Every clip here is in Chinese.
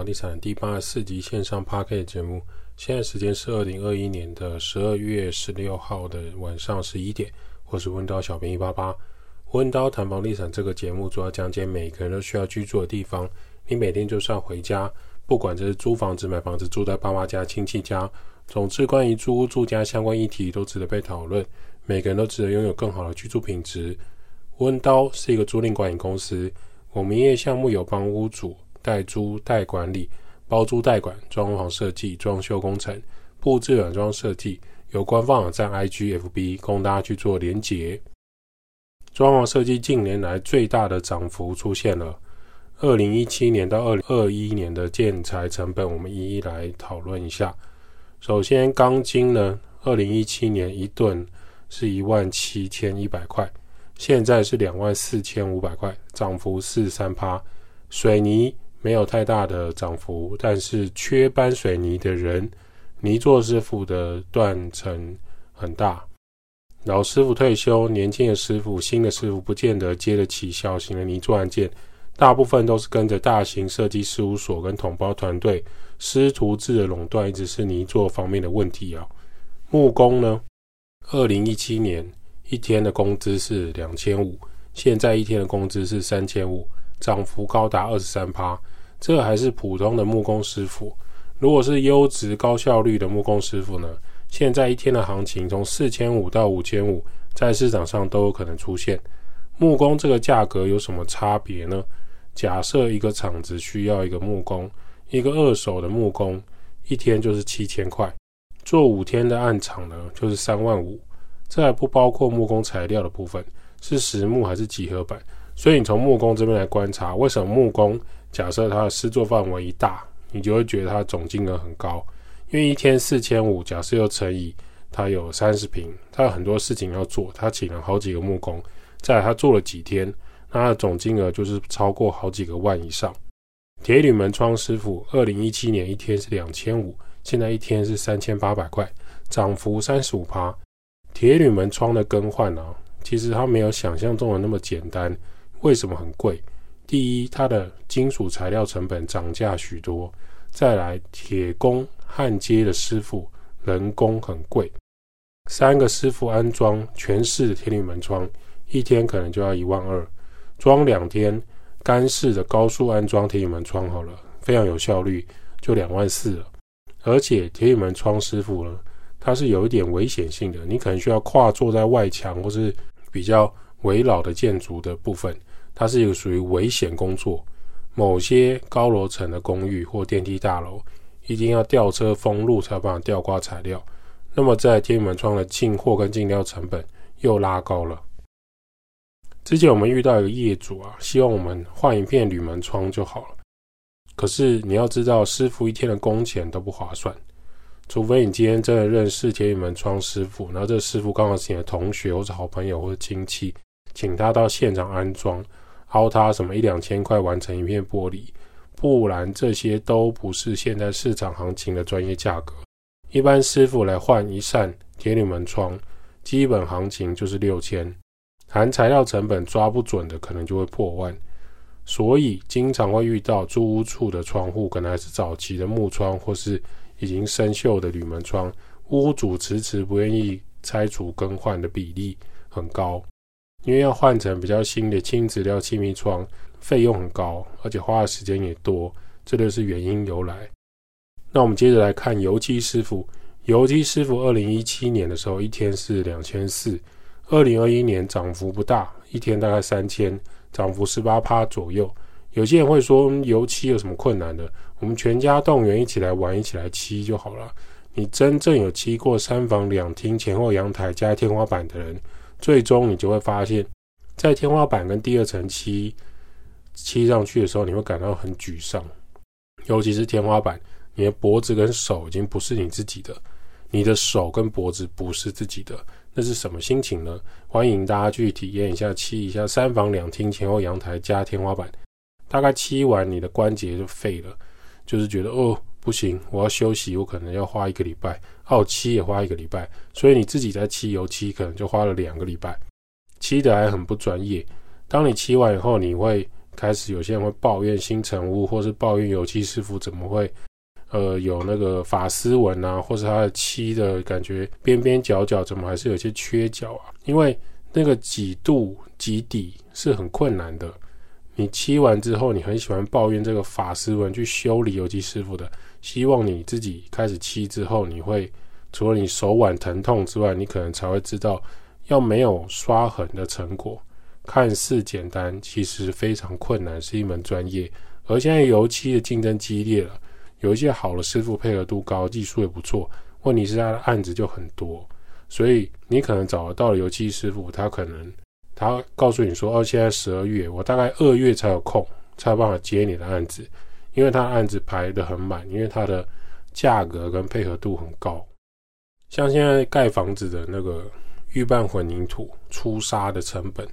房地产第八十四集线上 Podcast 节目。现在时间是二零二一年的十二月十六号的晚上十一点。我是温刀小编一八八。温刀谈房地产这个节目主要讲解每个人都需要居住的地方。你每天就算回家，不管这是租房子、买房子、住在爸妈家、亲戚家，总之关于租屋住家相关议题都值得被讨论。每个人都值得拥有更好的居住品质。温刀是一个租赁管理公司。我们业项目有帮屋主代租代管理、包租代管、装潢设计、装修工程、布置软装设计，有官方网站 IGFB 供大家去做连结。装潢设计近年来最大的涨幅出现了，二零一七年到二零二一年的建材成本，我们一一来讨论一下。首先，钢筋呢，二零一七年一吨是一万七千一百块。现在是两万四千五百块，涨幅四三趴。水泥没有太大的涨幅，但是缺搬水泥的人，泥作师傅的断层很大。老师傅退休，年轻的师傅、新的师傅不见得接得起小型的泥作案件，大部分都是跟着大型设计事务所跟统包团队师徒制的垄断，一直是泥作方面的问题啊。木工呢，二零一七年。一天的工资是两千五，现在一天的工资是三千五，涨幅高达二十三趴。这还是普通的木工师傅，如果是优质高效率的木工师傅呢？现在一天的行情从四千五到五千五，在市场上都有可能出现。木工这个价格有什么差别呢？假设一个厂子需要一个木工，一个二手的木工，一天就是七千块，做五天的案场呢，就是三万五。这还不包括木工材料的部分，是实木还是几何板？所以你从木工这边来观察，为什么木工假设他的施作范围一大，你就会觉得他的总金额很高？因为一天四千五，假设又乘以他有三十平，他有很多事情要做，他请了好几个木工，再他做了几天，那它的总金额就是超过好几个万以上。铁铝门窗师傅，二零一七年一天是两千五，现在一天是三千八百块，涨幅三十五趴。铁铝门窗的更换呢、其实它没有想象中的那么简单。为什么很贵？第一，它的金属材料成本涨价许多；再来，铁工焊接的师傅人工很贵。三个师傅安装全室的铁铝门窗，一天可能就要一万二。装两天干式的高速安装铁铝门窗好了，非常有效率，就两万四了。而且铁铝门窗师傅呢，他是有一点危险性的，你可能需要跨坐在外墙或是比较围老的建筑的部分，它是一个属于危险工作。某些高楼层的公寓或电梯大楼，一定要吊车封路才有办法吊挂材料。那么在铁门窗的进货跟进料成本又拉高了。之前我们遇到一个业主啊，希望我们换一片铝门窗就好了，可是你要知道，师傅一天的工钱都不划算。除非你今天真的认识铁铝门窗师傅，然后这师傅刚好是你的同学或者好朋友或者亲戚，请他到现场安装，凹它什么一两千块完成一片玻璃，不然这些都不是现在市场行情的专业价格。一般师傅来换一扇铁铝门窗，基本行情就是六千，含材料成本抓不准的可能就会破万，所以经常会遇到租屋处的窗户可能还是早期的木窗或是。已经生锈的铝门窗，屋主迟迟不愿意拆除更换的比例很高，因为要换成比较新的轻质料气密窗，费用很高，而且花的时间也多，这就是原因由来。那我们接着来看油漆师傅，油漆师傅二零一七年的时候一天是两千四，二零二一年涨幅不大，一天大概三千，涨幅十八趴左右。有些人会说，油漆有什么困难的？我们全家动员一起来玩，一起来漆就好了。你真正有漆过三房两厅前后阳台加天花板的人，最终你就会发现，在天花板跟第二层漆漆上去的时候，你会感到很沮丧。尤其是天花板，你的脖子跟手已经不是你自己的，你的手跟脖子不是自己的，那是什么心情呢？欢迎大家去体验一下漆一下三房两厅前后阳台加天花板。大概漆完，你的关节就废了，就是觉得哦不行，我要休息，我可能要花一个礼拜，哦漆也花一个礼拜，所以你自己在漆油漆可能就花了两个礼拜，漆的还很不专业。当你漆完以后，你会开始有些人会抱怨新成屋，或是抱怨油漆师傅怎么会，呃，有那个法丝纹啊，或是它的漆的感觉边边角角怎么还是有些缺角啊？因为那个几度几底是很困难的。你漆完之后，你很喜欢抱怨这个法丝纹，去修理油漆师傅的。希望你自己开始漆之后，你会除了你手腕疼痛之外，你可能才会知道，要没有刷痕的成果，看似简单，其实非常困难，是一门专业。而现在油漆的竞争激烈了，有一些好的师傅配合度高，技术也不错，问题是他的案子就很多，所以你可能找得到油漆师傅，他可能。他告诉你说：“哦，现在十二月，我大概二月才有空，才有办法接你的案子，因为他案子排得很满，因为他的价格跟配合度很高。像现在盖房子的那个预拌混凝土粗砂的成本，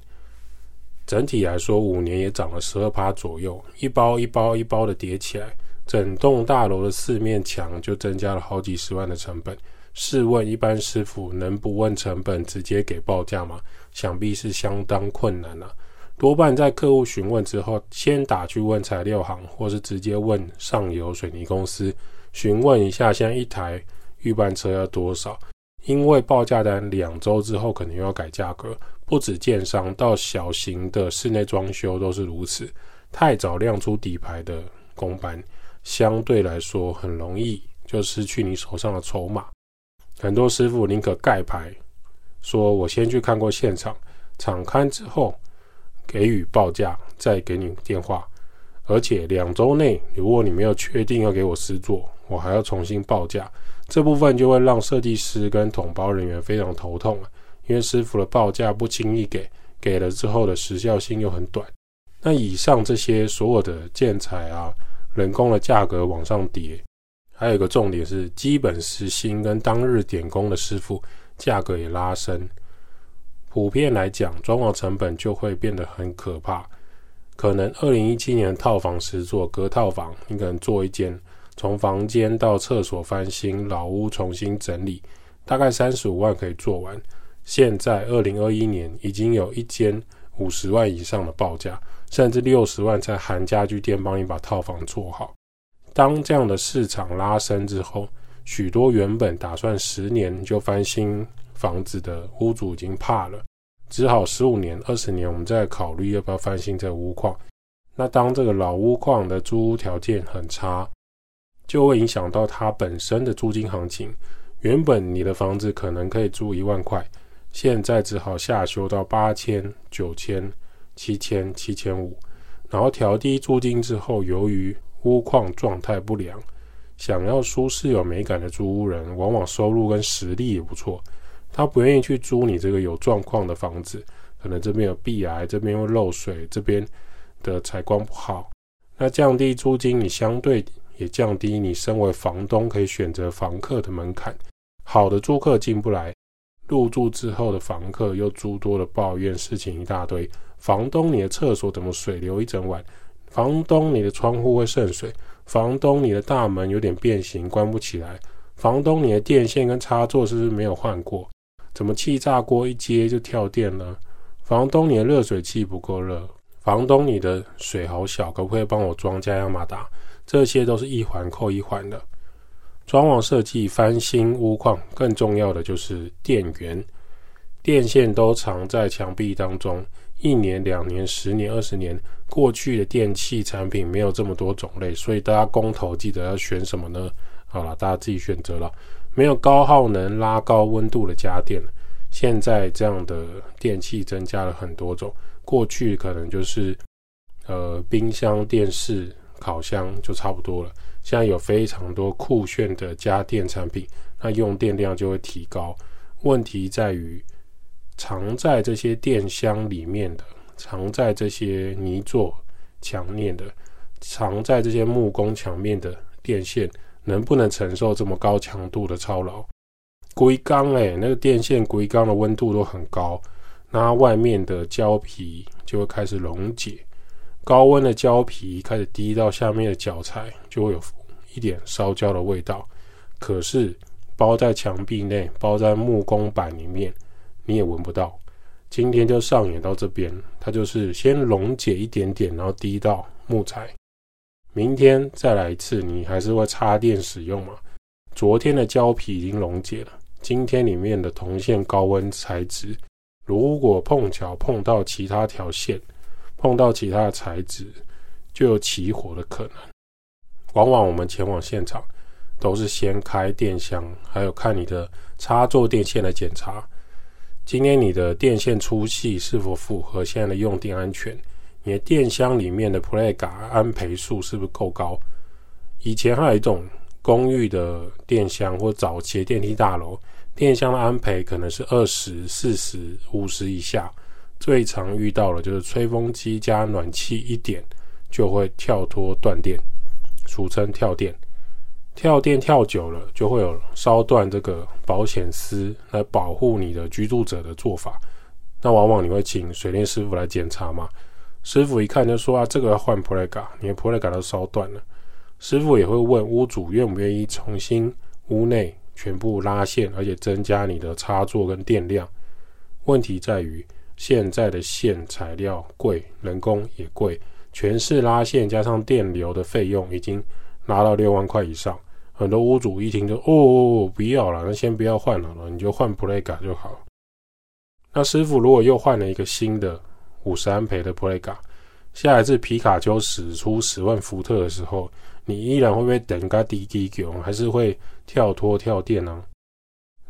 整体来说五年也涨了十二趴左右，一包一包一包的叠起来，整栋大楼的四面墙就增加了好几十万的成本。”试问一般师傅能不问成本直接给报价吗？想必是相当困难了。多半在客户询问之后，先打去问材料行，或是直接问上游水泥公司询问一下，现在一台预拌车要多少？因为报价单两周之后可能又要改价格，不止建商，到小型的室内装修都是如此。太早亮出底牌的工班，相对来说很容易就失去你手上的筹码。很多师傅宁可盖牌，说我先去看过现场，场勘之后给予报价，再给你电话。而且两周内，如果你没有确定要给我施作，我还要重新报价。这部分就会让设计师跟统包人员非常头痛了，因为师傅的报价不轻易给，给了之后的时效性又很短。那以上这些所有的建材啊，人工的价格往上叠。还有一个重点是，基本时薪跟当日点工的师傅价格也拉升。普遍来讲，装潢成本就会变得很可怕。可能二零一七年套房实作隔套房，你可能做一间，从房间到厕所翻新，老屋重新整理，大概三十五万可以做完。现在二零二一年已经有一间五十万以上的报价，甚至六十万在含家具店帮你把套房做好。当这样的市场拉升之后，许多原本打算十年就翻新房子的屋主已经怕了，只好十五年、二十年，我们再考虑要不要翻新这屋况。那当这个老屋况的租屋条件很差，就会影响到它本身的租金行情。原本你的房子可能可以租一万块，现在只好下修到八千、九千、七千、七千五，然后调低租金之后，由于屋况状态不良，想要舒适有美感的租屋人，往往收入跟实力也不错。他不愿意去租你这个有状况的房子，可能这边有壁癌，这边会漏水，这边的采光不好。那降低租金，你相对也降低你身为房东可以选择房客的门槛。好的租客进不来，入住之后的房客又诸多的抱怨，事情一大堆。房东，你的厕所怎么水流一整晚？房东，你的窗户会渗水；房东，你的大门有点变形，关不起来；房东，你的电线跟插座是不是没有换过？怎么气炸锅一接就跳电呢？房东，你的热水器不够热；房东，你的水好小，可不可以帮我装加压马达？这些都是一环扣一环的。装潢设计、翻新屋况，更重要的就是电源，电线都藏在墙壁当中。一年、两年、十年、二十年，过去的电器产品没有这么多种类，所以大家公投记得要选什么呢？好了，大家自己选择了。没有高耗能、拉高温度的家电，现在这样的电器增加了很多种。过去可能就是呃冰箱、电视、烤箱就差不多了，现在有非常多酷炫的家电产品，那用电量就会提高。问题在于。藏在这些电箱里面的，藏在这些泥作墙面的，藏在这些木工墙面的电线，能不能承受这么高强度的操劳？硅钢哎，那个电线硅钢的温度都很高，那外面的胶皮就会开始溶解，高温的胶皮开始滴到下面的脚材，就会有一点烧焦的味道。可是包在墙壁内，包在木工板里面。你也闻不到，今天就上演到这边，它就是先溶解一点点，然后滴到木材。明天再来一次，你还是会插电使用嘛？昨天的胶皮已经溶解了，今天里面的铜线高温材质，如果碰巧碰到其他条线，碰到其他的材质，就有起火的可能。往往我们前往现场，都是先开电箱，还有看你的插座电线来检查。今天你的电线粗细是否符合现在的用电安全？你的电箱里面的普雷嘎安培数是不是够高？以前还有一种公寓的电箱或早期电梯大楼，电箱的安培可能是二十四十五十以下。最常遇到的就是吹风机加暖气一点就会跳脱断电，俗称跳电。跳电跳久了就会有烧断这个保险丝来保护你的居住者的做法。那往往你会请水电师傅来检查吗？师傅一看就说啊，这个要换普雷嘎，你的普雷嘎都烧断了。师傅也会问屋主愿不愿意重新屋内全部拉线，而且增加你的插座跟电量。问题在于现在的线材料贵，人工也贵，全是拉线加上电流的费用已经拉到六万块以上。很多屋主一听就哦，哦，哦，不要了，那先不要换了，你就换普雷嘎就好。那师傅如果又换了一个新的。五十安培的普雷嘎，下一次皮卡丘使出十万伏特的时候，你依然会不会等个滴滴狗，还是会跳脱跳电呢？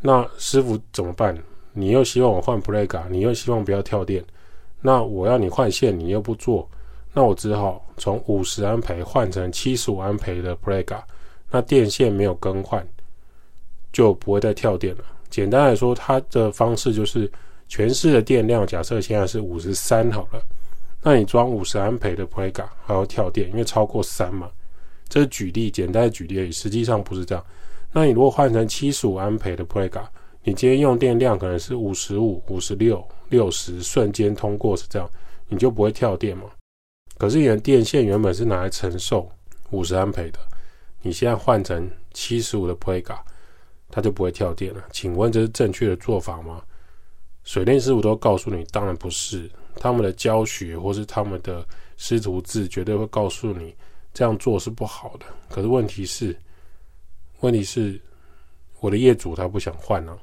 那师傅怎么办？你又希望我换普雷嘎，你又希望不要跳电，那我要你换线，你又不做，那我只好从五十安培换成七十五安培的普雷嘎，那电线没有更换，就不会再跳电了。简单来说，它的方式就是。全市的电量假设现在是五十三好了，那你装五十安培的普雷嘎还要跳电，因为超过三嘛。这是举例，简单的举例而已，实际上不是这样。那你如果换成七十五安培的普雷嘎，你今天用电量可能是五十五、五十六、六十，瞬间通过是这样，你就不会跳电嘛。可是你的电线原本是拿来承受五十安培的，你现在换成七十五的普雷嘎，它就不会跳电了。请问这是正确的做法吗？水电师傅都告诉你，当然不是。他们的教学或是他们的师徒制绝对会告诉你这样做是不好的。可是问题是，问题是我的业主他不想换呢、啊。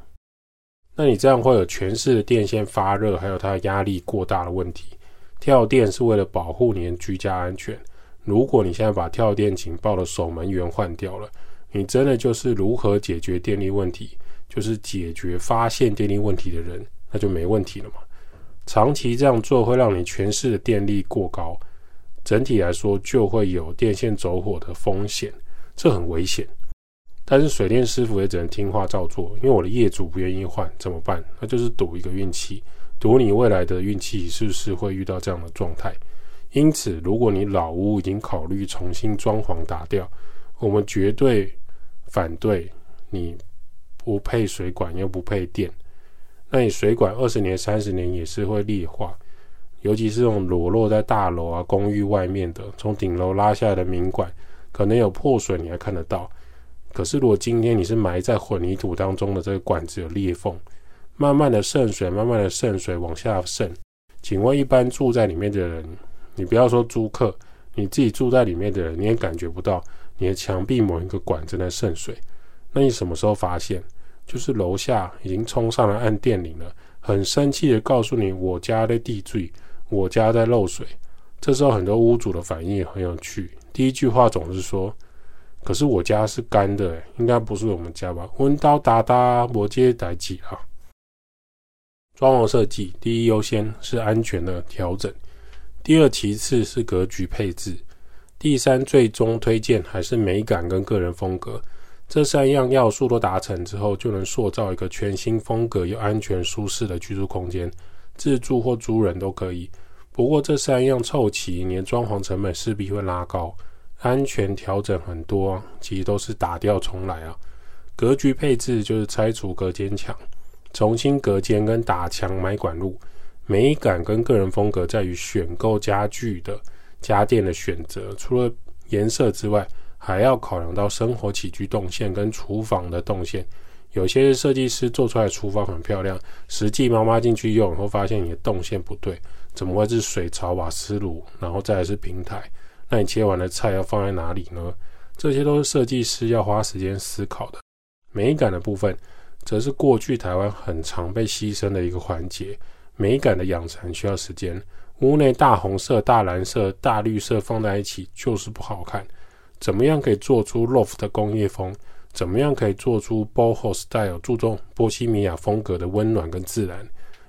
那你这样会有全市的电线发热，还有它的压力过大的问题。跳电是为了保护你的居家安全。如果你现在把跳电警报的守门员换掉了，你真的就是如何解决电力问题，就是解决发现电力问题的人。那就没问题了嘛。长期这样做会让你全市的电力过高，整体来说就会有电线走火的风险，这很危险。但是水电师傅也只能听话照做，因为我的业主不愿意换，怎么办？那就是赌一个运气，赌你未来的运气是不是会遇到这样的状态。因此，如果你老屋已经考虑重新装潢打掉，我们绝对反对你不配水管又不配电。那你水管二十年、三十年也是会裂化，尤其是这种裸露在大楼啊、公寓外面的，从顶楼拉下来的明管，可能有破损，你还看得到。可是如果今天你是埋在混凝土当中的这个管子有裂缝，慢慢的渗水，慢慢的渗水往下渗，请问一般住在里面的人，你不要说租客，你自己住在里面的人，你也感觉不到你的墙壁某一个管正在渗水，那你什么时候发现？就是楼下已经冲上来按电铃了，很生气的告诉你，我家的地水，我家在漏水。这时候很多屋主的反应也很有趣，第一句话总是说：“可是我家是干的，应该不是我们家吧？”温刀打打，我接待几啊？装潢设计第一优先是安全的调整，第二其次是格局配置，第三最终推荐还是美感跟个人风格。这三样要素都达成之后，就能塑造一个全新风格又安全舒适的居住空间，自住或租人都可以。不过这三样凑齐，你装潢成本势必会拉高。安全调整很多，其实都是打掉重来啊。格局配置就是拆除隔间墙，重新隔间跟打墙买管路。美感跟个人风格在于选购家具的家电的选择，除了颜色之外。还要考量到生活起居动线跟厨房的动线，有些设计师做出来厨房很漂亮，实际妈妈进去用以后发现你的动线不对，怎么会是水槽、瓦斯炉，然后再来是平台？那你切完的菜要放在哪里呢？这些都是设计师要花时间思考的。美感的部分，则是过去台湾很常被牺牲的一个环节。美感的养成需要时间。屋内大红色、大蓝色、大绿色放在一起就是不好看。怎么样可以做出 loft 工业风？怎么样可以做出 boho style 注重波西米亚风格的温暖跟自然？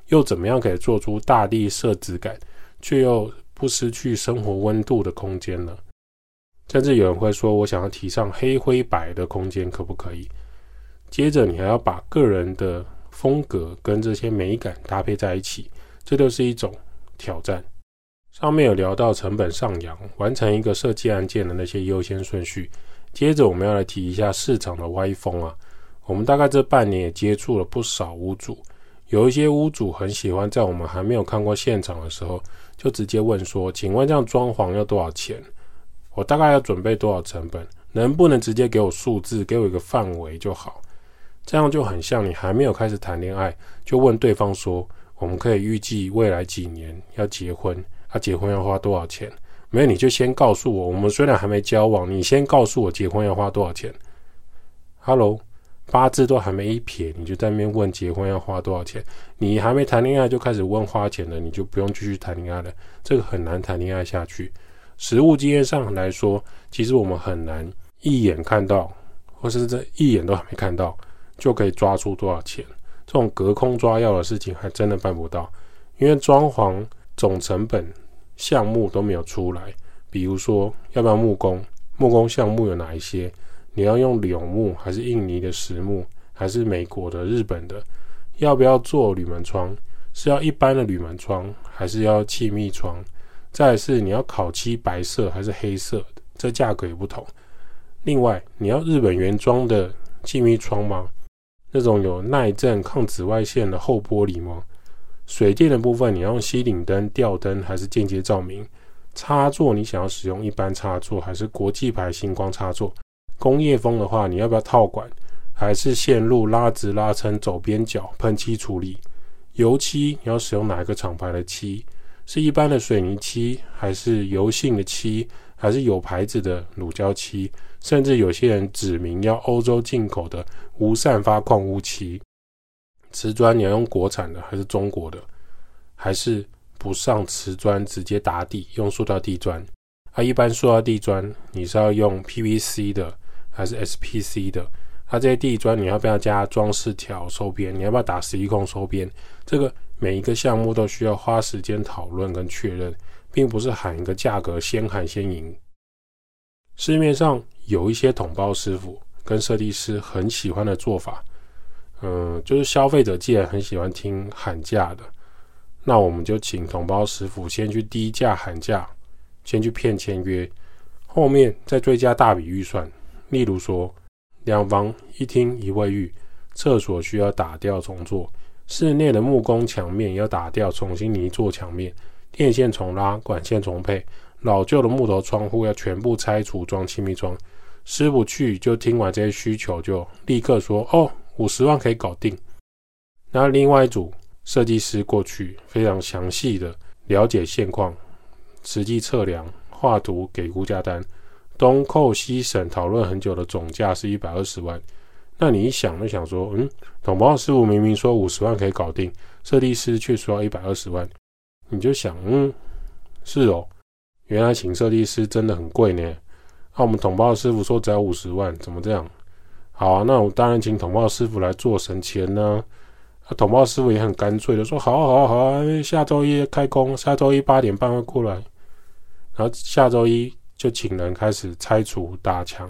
又怎么样可以做出大地色质感，却又不失去生活温度的空间呢？甚至有人会说：“我想要提倡黑灰白的空间，可不可以？”接着，你还要把个人的风格跟这些美感搭配在一起，这就是一种挑战。上面有聊到成本上扬，完成一个设计案件的那些优先顺序。接着，我们要来提一下市场的歪风啊。我们大概这半年也接触了不少屋主，有一些屋主很喜欢在我们还没有看过现场的时候，就直接问说：“请问这样装潢要多少钱？我大概要准备多少成本？能不能直接给我数字，给我一个范围就好？”这样就很像你还没有开始谈恋爱，就问对方说：“我们可以预计未来几年要结婚。”他结婚要花多少钱？没有，你就先告诉我。我们虽然还没交往，你先告诉我结婚要花多少钱。Hello，八字都还没一撇，你就在那边问结婚要花多少钱？你还没谈恋爱就开始问花钱了，你就不用继续谈恋爱了。这个很难谈恋爱下去。实物经验上来说，其实我们很难一眼看到，或是这一眼都还没看到，就可以抓出多少钱。这种隔空抓药的事情还真的办不到，因为装潢总成本。项目都没有出来，比如说要不要木工？木工项目有哪一些？你要用柳木还是印尼的实木，还是美国的、日本的？要不要做铝门窗？是要一般的铝门窗，还是要气密窗？再是你要烤漆白色还是黑色的？这价格也不同。另外，你要日本原装的气密窗吗？那种有耐震、抗紫外线的厚玻璃吗？水电的部分，你要用吸顶灯、吊灯还是间接照明？插座你想要使用一般插座还是国际牌星光插座？工业风的话，你要不要套管？还是线路拉直拉伸走边角喷漆处理？油漆你要使用哪一个厂牌的漆？是一般的水泥漆，还是油性的漆，还是有牌子的乳胶漆？甚至有些人指明要欧洲进口的无散发矿物漆。瓷砖你要用国产的还是中国的？还是不上瓷砖直接打底用塑料地砖？啊，一般塑料地砖你是要用 PVC 的还是 SPC 的？它、啊、这些地砖你要不要加装饰条收边？你要不要打矽利康收边？这个每一个项目都需要花时间讨论跟确认，并不是喊一个价格先喊先赢。市面上有一些统包师傅跟设计师很喜欢的做法。嗯，就是消费者既然很喜欢听喊价的，那我们就请同胞师傅先去低价喊价，先去骗签约，后面再追加大笔预算。例如说，两房一厅一卫浴，厕所需要打掉重做，室内的木工墙面要打掉重新泥做墙面，电线重拉，管线重配，老旧的木头窗户要全部拆除装气密窗。师傅去就听完这些需求，就立刻说哦。五十万可以搞定。那另外一组设计师过去非常详细的了解现况，实际测量、画图给估价单，东扣西省讨论很久的总价是一百二十万。那你一想就想说，嗯，统包师傅明明说五十万可以搞定，设计师却说要一百二十万，你就想，嗯，是哦，原来请设计师真的很贵呢。那、我们统包师傅说只要五十万，怎么这样？好啊，那我当然请统包师傅来做省钱呢。啊，统包师傅也很干脆的说：“好，好，好，下周一开工，下周一八点半会过来。”然后下周一就请人开始拆除、打墙，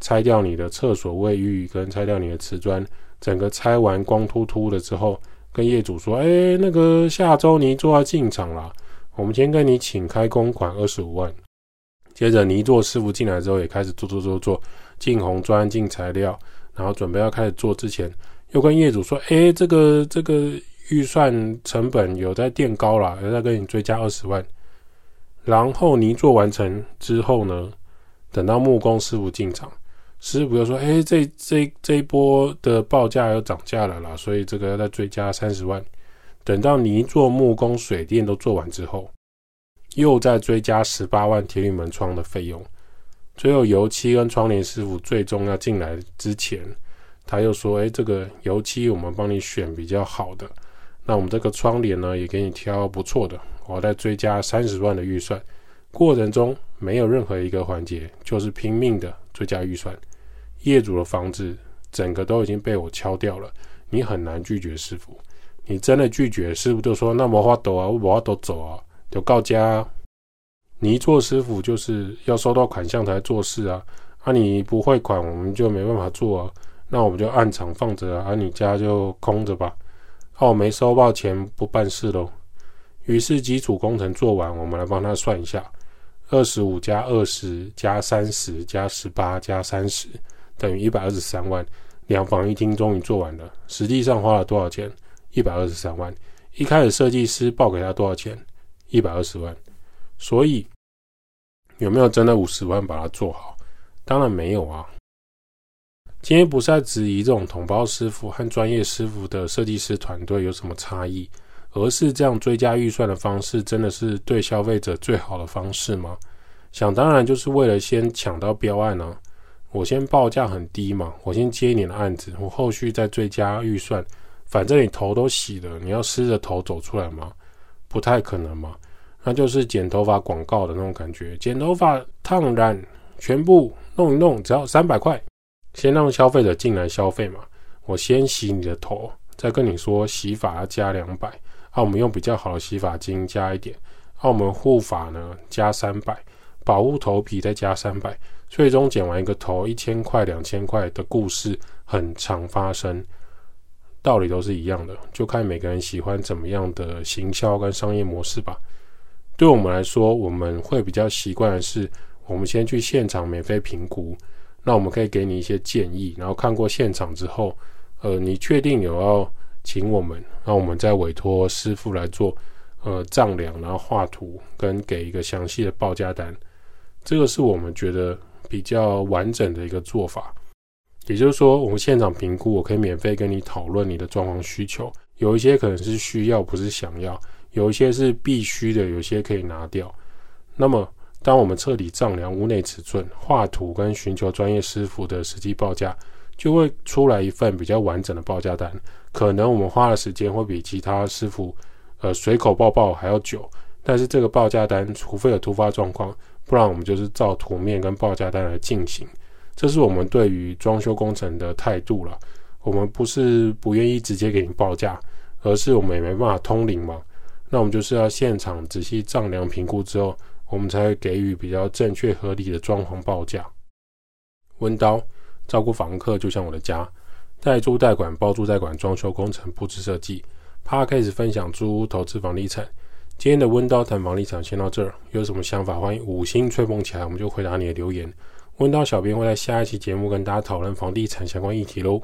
拆掉你的厕所、卫浴，跟拆掉你的瓷砖。整个拆完光秃秃的之后，跟业主说：“哎，那个下周泥作要进场了，我们先跟你请开工款二十五万。”接着泥作师傅进来之后，也开始做做做做。进红砖、进材料，然后准备要开始做之前，又跟业主说：“哎，这个这个预算成本有在垫高了，要再跟你追加二十万。”然后泥做完成之后呢，等到木工师傅进场，师傅又说：“哎，这这这一波的报价又涨价了啦，所以这个要再追加三十万。等到泥做、木工、水电都做完之后，又再追加十八万铁铝门窗的费用。最后油漆跟窗帘师傅最终要进来之前，他又说：哎，这个油漆我们帮你选比较好的，那我们这个窗帘呢也给你挑不错的，我再追加三十万的预算。过程中没有任何一个环节就是拼命的。”追加预算，业主的房子整个都已经被我敲掉了，你很难拒绝师傅。你真的拒绝，师傅就说：“那没法度啊，我没法度走啊，就告家。”你做师傅就是要收到款项才做事啊，啊你不汇款，我们就没办法做啊，那我们就按厂放着啊，啊你家就空着吧。哦、啊，我没收到钱不办事喽。于是基础工程做完，我们来帮他算一下。二十五加二十加三十加十八加三十等于一百二十三万，两房一厅终于做完了。实际上花了多少钱？一百二十三万。一开始设计师报给他多少钱？一百二十万。所以有没有真的五十万把它做好？当然没有啊。今天不是在质疑这种同胞师傅和专业师傅的设计师团队有什么差异。而是这样追加预算的方式，真的是对消费者最好的方式吗？想当然，就是为了先抢到标案、啊。我先报价很低嘛，我先接你的案子，我后续再追加预算。反正你头都洗了，你要湿着头走出来吗？不太可能嘛。那就是剪头发广告的那种感觉，剪头发、烫染，全部弄一弄，只要三百块。先让消费者进来消费嘛。我先洗你的头，再跟你说洗发要加两百。啊、我们用比较好的洗发精加一点，啊、我们护发呢加三百，保护头皮再加三百，最终剪完一个头一千块两千块的故事很常发生，道理都是一样的，就看每个人喜欢怎么样的行销跟商业模式吧。对我们来说，我们会比较习惯的是，我们先去现场免费评估，那我们可以给你一些建议，然后看过现场之后，呃，你确定有要。请我们，那我们再委托师傅来做，呃，丈量，然后画图，跟给一个详细的报价单。这个是我们觉得比较完整的一个做法。也就是说，我们现场评估，我可以免费跟你讨论你的装潢需求。有一些可能是需要，不是想要；有一些是必须的，有些可以拿掉。那么，当我们彻底丈量屋内尺寸、画图跟寻求专业师傅的实际报价。就会出来一份比较完整的报价单，可能我们花的时间会比其他师傅，呃，随口报报还要久。但是这个报价单，除非有突发状况，不然我们就是照图面跟报价单来进行。这是我们对于装修工程的态度了。我们不是不愿意直接给你报价，而是我们也没办法通灵嘛。那我们就是要现场仔细丈量评估之后，我们才会给予比较正确合理的装潢报价。温刀。照顾房客就像我的家，代租代管、包租代管、装修工程、布置设计。Podcast 分享租屋投资房地产。今天的温刀谈房地产先到这儿，有什么想法欢迎五星吹捧起来，我们就回答你的留言。温刀小编会在下一期节目跟大家讨论房地产相关议题喽。